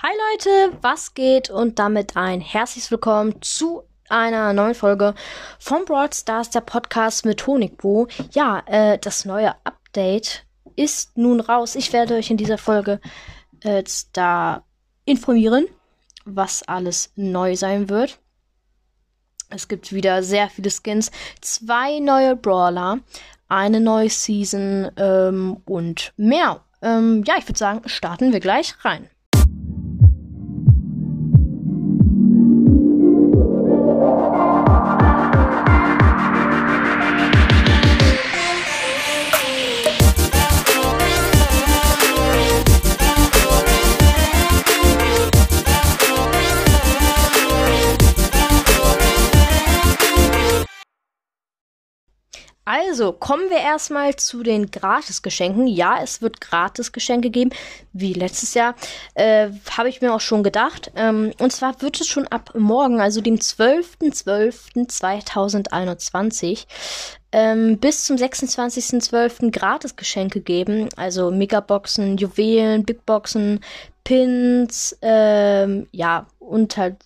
Hi Leute, was geht? Und damit ein herzliches Willkommen zu einer neuen Folge von Broad Stars, der Podcast mit Honigbo. Ja, äh, das neue Update ist nun raus. Ich werde euch in dieser Folge äh, da informieren, was alles neu sein wird. Es gibt wieder sehr viele Skins, zwei neue Brawler, eine neue Season ähm, und mehr. Ähm, ja, ich würde sagen, starten wir gleich rein. Also, kommen wir erstmal zu den Gratisgeschenken. Ja, es wird Gratisgeschenke geben, wie letztes Jahr. Äh, Habe ich mir auch schon gedacht. Ähm, und zwar wird es schon ab morgen, also dem 12.12.2021, ähm, bis zum 26.12. Gratisgeschenke geben. Also Megaboxen, Juwelen, Bigboxen, Pins, ähm, ja, und halt,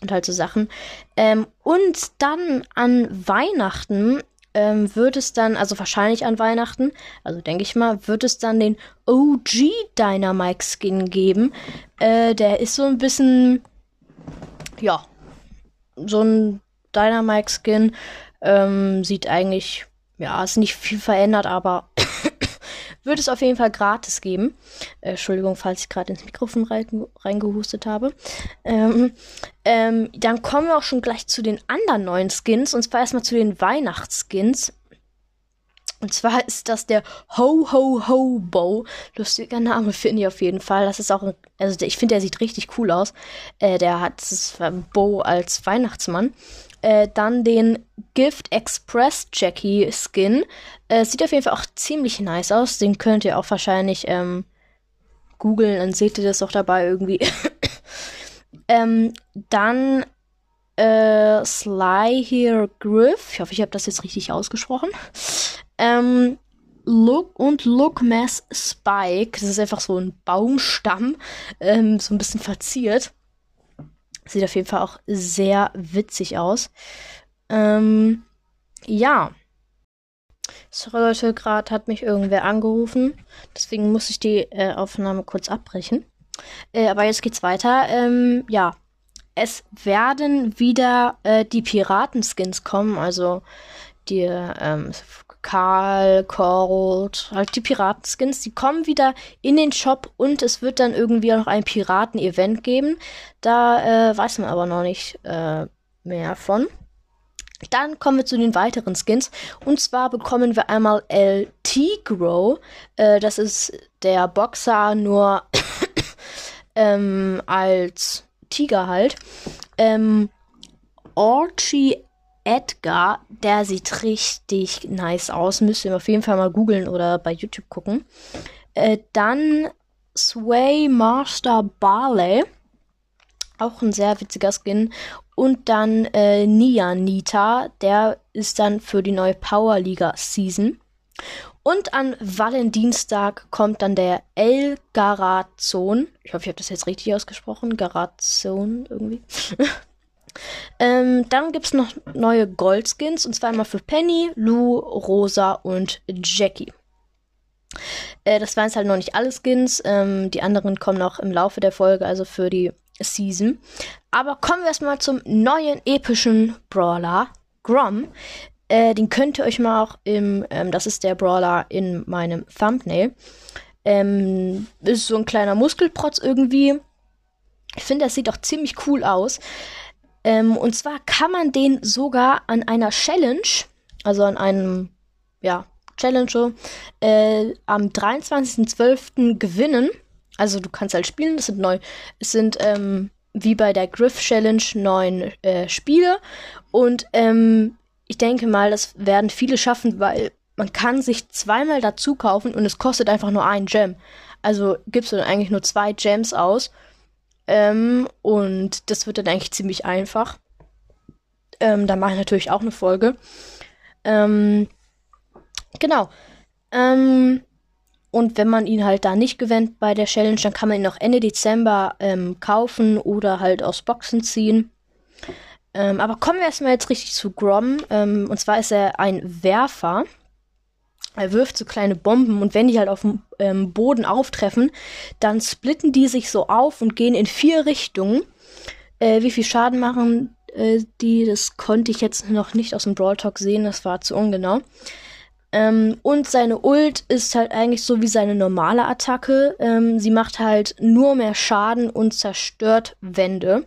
und halt so Sachen. Ähm, und dann an Weihnachten ähm, wird es dann, also wahrscheinlich an Weihnachten, also denke ich mal, wird es dann den OG Dynamite Skin geben. Äh, der ist so ein bisschen, ja, so ein Dynamite Skin. Ähm, sieht eigentlich, ja, ist nicht viel verändert, aber wird es auf jeden Fall gratis geben. Äh, Entschuldigung, falls ich gerade ins Mikrofon reingehustet habe. Ähm, ähm, dann kommen wir auch schon gleich zu den anderen neuen Skins. Und zwar erstmal zu den Weihnachtsskins. Und zwar ist das der Ho Ho Ho Bow. Lustiger Name finde ich auf jeden Fall. Das ist auch, ein, also ich finde, der sieht richtig cool aus. Äh, der hat das Bow als Weihnachtsmann. Äh, dann den Gift Express Jackie Skin. Äh, sieht auf jeden Fall auch ziemlich nice aus. Den könnt ihr auch wahrscheinlich ähm, googeln, dann seht ihr das auch dabei irgendwie. ähm, dann äh, Sly Here Griff. Ich hoffe, ich habe das jetzt richtig ausgesprochen. Ähm, Look und Look Mass Spike. Das ist einfach so ein Baumstamm, ähm, so ein bisschen verziert. Sieht auf jeden Fall auch sehr witzig aus. Ähm, ja. Sorry Leute, gerade hat mich irgendwer angerufen. Deswegen muss ich die äh, Aufnahme kurz abbrechen. Äh, aber jetzt geht's weiter. Ähm, ja. Es werden wieder äh, die Piratenskins kommen. Also die ähm, Karl, Cold, halt die Piratenskins, die kommen wieder in den Shop und es wird dann irgendwie noch ein Piraten-Event geben. Da äh, weiß man aber noch nicht äh, mehr von. Dann kommen wir zu den weiteren Skins. Und zwar bekommen wir einmal El Tigro. Äh, das ist der Boxer nur ähm, als Tiger halt. Ähm, Orchie Edgar, der sieht richtig nice aus. Müsst ihr auf jeden Fall mal googeln oder bei YouTube gucken. Äh, dann Sway Master Barley. Auch ein sehr witziger Skin. Und dann äh, Nia Nita. Der ist dann für die neue Power Liga Season. Und an Valentinstag kommt dann der El Garazon. Ich hoffe, ich habe das jetzt richtig ausgesprochen. Garazon irgendwie. Ähm, dann gibt es noch neue Goldskins und zwar einmal für Penny, Lou, Rosa und Jackie. Äh, das waren jetzt halt noch nicht alle Skins. Ähm, die anderen kommen noch im Laufe der Folge, also für die Season. Aber kommen wir erstmal zum neuen epischen Brawler, Grom. Äh, den könnt ihr euch mal auch im, ähm, das ist der Brawler in meinem Thumbnail. Ähm, ist so ein kleiner Muskelprotz irgendwie. Ich finde, das sieht auch ziemlich cool aus. Ähm, und zwar kann man den sogar an einer Challenge, also an einem, ja, Challenge, äh, am 23.12. gewinnen. Also du kannst halt spielen, das sind neu, es sind ähm, wie bei der Griff Challenge neun äh, Spiele. Und ähm, ich denke mal, das werden viele schaffen, weil man kann sich zweimal dazu kaufen und es kostet einfach nur ein Gem. Also gibst du dann eigentlich nur zwei Gems aus ähm, und das wird dann eigentlich ziemlich einfach. Ähm, da mache ich natürlich auch eine Folge. Ähm, genau. Ähm, und wenn man ihn halt da nicht gewinnt bei der Challenge, dann kann man ihn noch Ende Dezember ähm, kaufen oder halt aus Boxen ziehen. Ähm, aber kommen wir erstmal jetzt richtig zu Grom. Ähm, und zwar ist er ein Werfer. Er wirft so kleine Bomben und wenn die halt auf dem ähm, Boden auftreffen, dann splitten die sich so auf und gehen in vier Richtungen. Äh, wie viel Schaden machen äh, die? Das konnte ich jetzt noch nicht aus dem Brawl Talk sehen, das war zu ungenau. Ähm, und seine Ult ist halt eigentlich so wie seine normale Attacke. Ähm, sie macht halt nur mehr Schaden und zerstört Wände.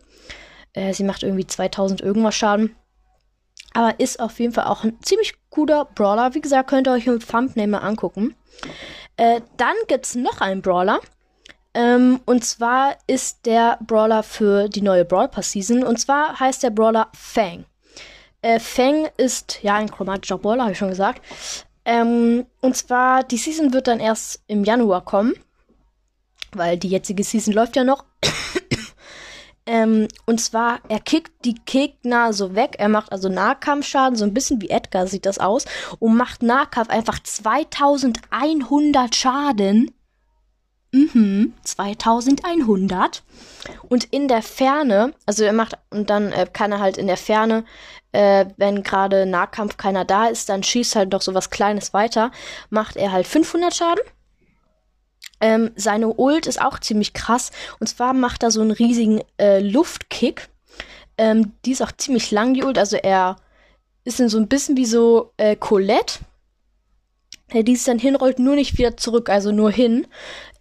Äh, sie macht irgendwie 2000 irgendwas Schaden. Aber ist auf jeden Fall auch ein ziemlich guter Brawler. Wie gesagt, könnt ihr euch im Thumbnail mal angucken. Äh, dann gibt's noch einen Brawler. Ähm, und zwar ist der Brawler für die neue Brawl Pass Season. Und zwar heißt der Brawler Fang. Äh, Fang ist ja ein chromatischer Brawler, habe ich schon gesagt. Ähm, und zwar, die Season wird dann erst im Januar kommen. Weil die jetzige Season läuft ja noch. Ähm, und zwar, er kickt die Gegner so weg. Er macht also Nahkampfschaden, so ein bisschen wie Edgar sieht das aus. Und macht Nahkampf einfach 2100 Schaden. Mhm, 2100. Und in der Ferne, also er macht, und dann äh, kann er halt in der Ferne, äh, wenn gerade Nahkampf keiner da ist, dann schießt halt noch so was Kleines weiter, macht er halt 500 Schaden. Ähm, seine Ult ist auch ziemlich krass. Und zwar macht er so einen riesigen äh, Luftkick. Ähm, die ist auch ziemlich lang, die Ult. Also er ist dann so ein bisschen wie so äh, Colette. Die es dann hinrollt, nur nicht wieder zurück, also nur hin.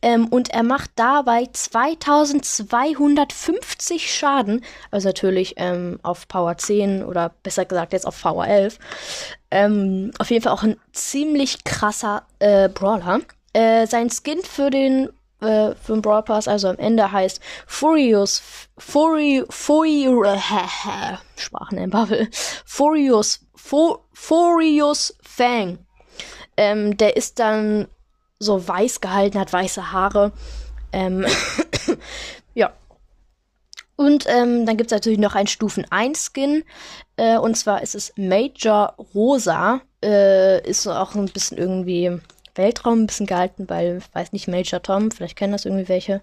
Ähm, und er macht dabei 2250 Schaden. Also natürlich ähm, auf Power 10 oder besser gesagt jetzt auf Power 11. Ähm, auf jeden Fall auch ein ziemlich krasser äh, Brawler. Äh, sein Skin für den äh, für den Brawl Pass, also am Ende heißt Furious Furi Furi Sprachen in Bubble Furious Furious Fang. Ähm, der ist dann so weiß gehalten, hat weiße Haare. Ähm, ja. Und ähm, dann gibt es natürlich noch einen Stufen 1 Skin. Äh, und zwar ist es Major Rosa. Äh, ist auch ein bisschen irgendwie Weltraum ein bisschen gehalten, weil, ich weiß nicht, Major Tom, vielleicht kennen das irgendwie welche.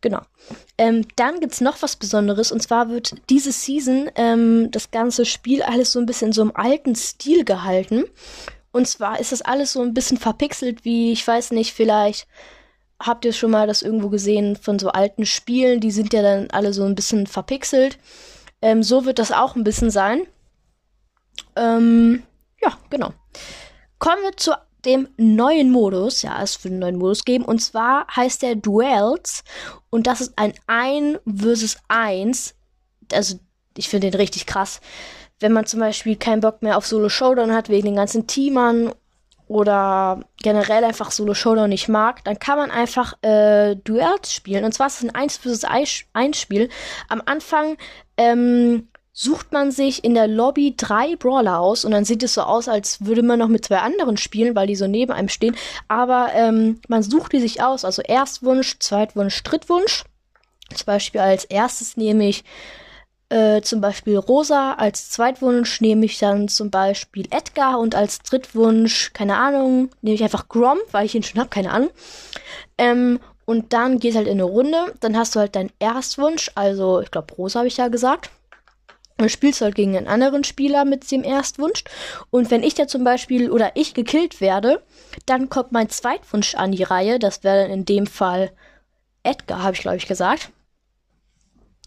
Genau. Ähm, dann gibt's noch was Besonderes und zwar wird diese Season ähm, das ganze Spiel alles so ein bisschen in so einem alten Stil gehalten. Und zwar ist das alles so ein bisschen verpixelt, wie, ich weiß nicht, vielleicht habt ihr schon mal das irgendwo gesehen von so alten Spielen, die sind ja dann alle so ein bisschen verpixelt. Ähm, so wird das auch ein bisschen sein. Ähm, ja, genau. Kommen wir zur dem neuen Modus, ja, es wird einen neuen Modus geben, und zwar heißt der Duels, und das ist ein 1 versus 1, also ich finde den richtig krass. Wenn man zum Beispiel keinen Bock mehr auf Solo Showdown hat, wegen den ganzen Teamern oder generell einfach Solo Showdown nicht mag, dann kann man einfach äh, Duels spielen. Und zwar ist es ein 1 versus 1 Spiel. Am Anfang ähm, sucht man sich in der Lobby drei Brawler aus und dann sieht es so aus, als würde man noch mit zwei anderen spielen, weil die so neben einem stehen. Aber ähm, man sucht die sich aus, also Erstwunsch, Zweitwunsch, Drittwunsch. Zum Beispiel als erstes nehme ich äh, zum Beispiel Rosa, als Zweitwunsch nehme ich dann zum Beispiel Edgar und als Drittwunsch, keine Ahnung, nehme ich einfach Grom, weil ich ihn schon habe, keine Ahnung. Ähm, und dann geht halt in eine Runde, dann hast du halt deinen Erstwunsch, also ich glaube Rosa habe ich ja gesagt. Spielst halt gegen einen anderen Spieler mit dem Erstwunsch. Und wenn ich da zum Beispiel oder ich gekillt werde, dann kommt mein Zweitwunsch an die Reihe. Das wäre dann in dem Fall Edgar, habe ich glaube ich gesagt.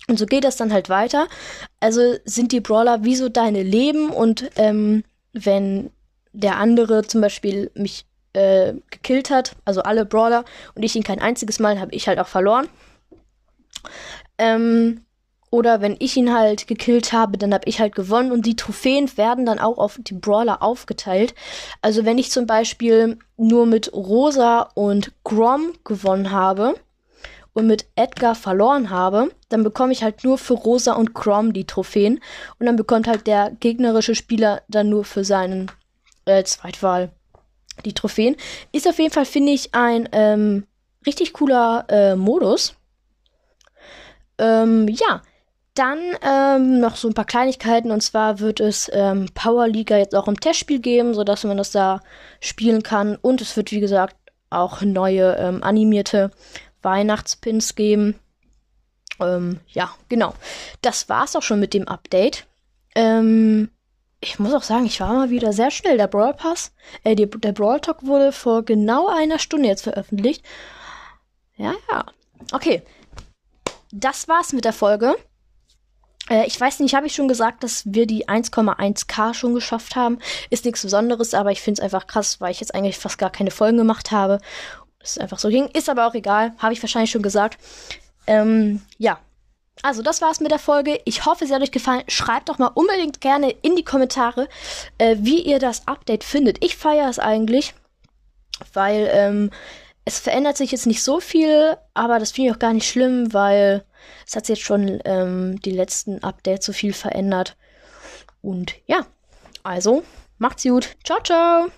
Und so geht das dann halt weiter. Also sind die Brawler wie so deine Leben und ähm, wenn der andere zum Beispiel mich äh, gekillt hat, also alle Brawler, und ich ihn kein einziges Mal, habe ich halt auch verloren. Ähm, oder wenn ich ihn halt gekillt habe, dann habe ich halt gewonnen und die Trophäen werden dann auch auf die Brawler aufgeteilt. Also wenn ich zum Beispiel nur mit Rosa und Grom gewonnen habe und mit Edgar verloren habe, dann bekomme ich halt nur für Rosa und Grom die Trophäen und dann bekommt halt der gegnerische Spieler dann nur für seinen äh, Zweitwahl die Trophäen. Ist auf jeden Fall, finde ich, ein ähm, richtig cooler äh, Modus. Ähm, ja, dann ähm, noch so ein paar Kleinigkeiten und zwar wird es ähm, Power Liga jetzt auch im Testspiel geben, sodass man das da spielen kann und es wird wie gesagt auch neue ähm, animierte Weihnachtspins geben. Ähm, ja, genau. Das war's auch schon mit dem Update. Ähm, ich muss auch sagen, ich war mal wieder sehr schnell. Der Brawl Pass, äh, die, der Brawl Talk wurde vor genau einer Stunde jetzt veröffentlicht. Ja, ja. Okay. Das war's mit der Folge. Äh, ich weiß nicht, habe ich schon gesagt, dass wir die 1,1k schon geschafft haben. Ist nichts Besonderes, aber ich finde es einfach krass, weil ich jetzt eigentlich fast gar keine Folgen gemacht habe. Es einfach so ging. Ist aber auch egal. Habe ich wahrscheinlich schon gesagt. Ähm, ja. Also, das war's mit der Folge. Ich hoffe, sie hat euch gefallen. Schreibt doch mal unbedingt gerne in die Kommentare, äh, wie ihr das Update findet. Ich feiere es eigentlich, weil ähm, es verändert sich jetzt nicht so viel, aber das finde ich auch gar nicht schlimm, weil es hat sich jetzt schon ähm, die letzten Updates so viel verändert. Und ja, also macht's gut. Ciao, ciao.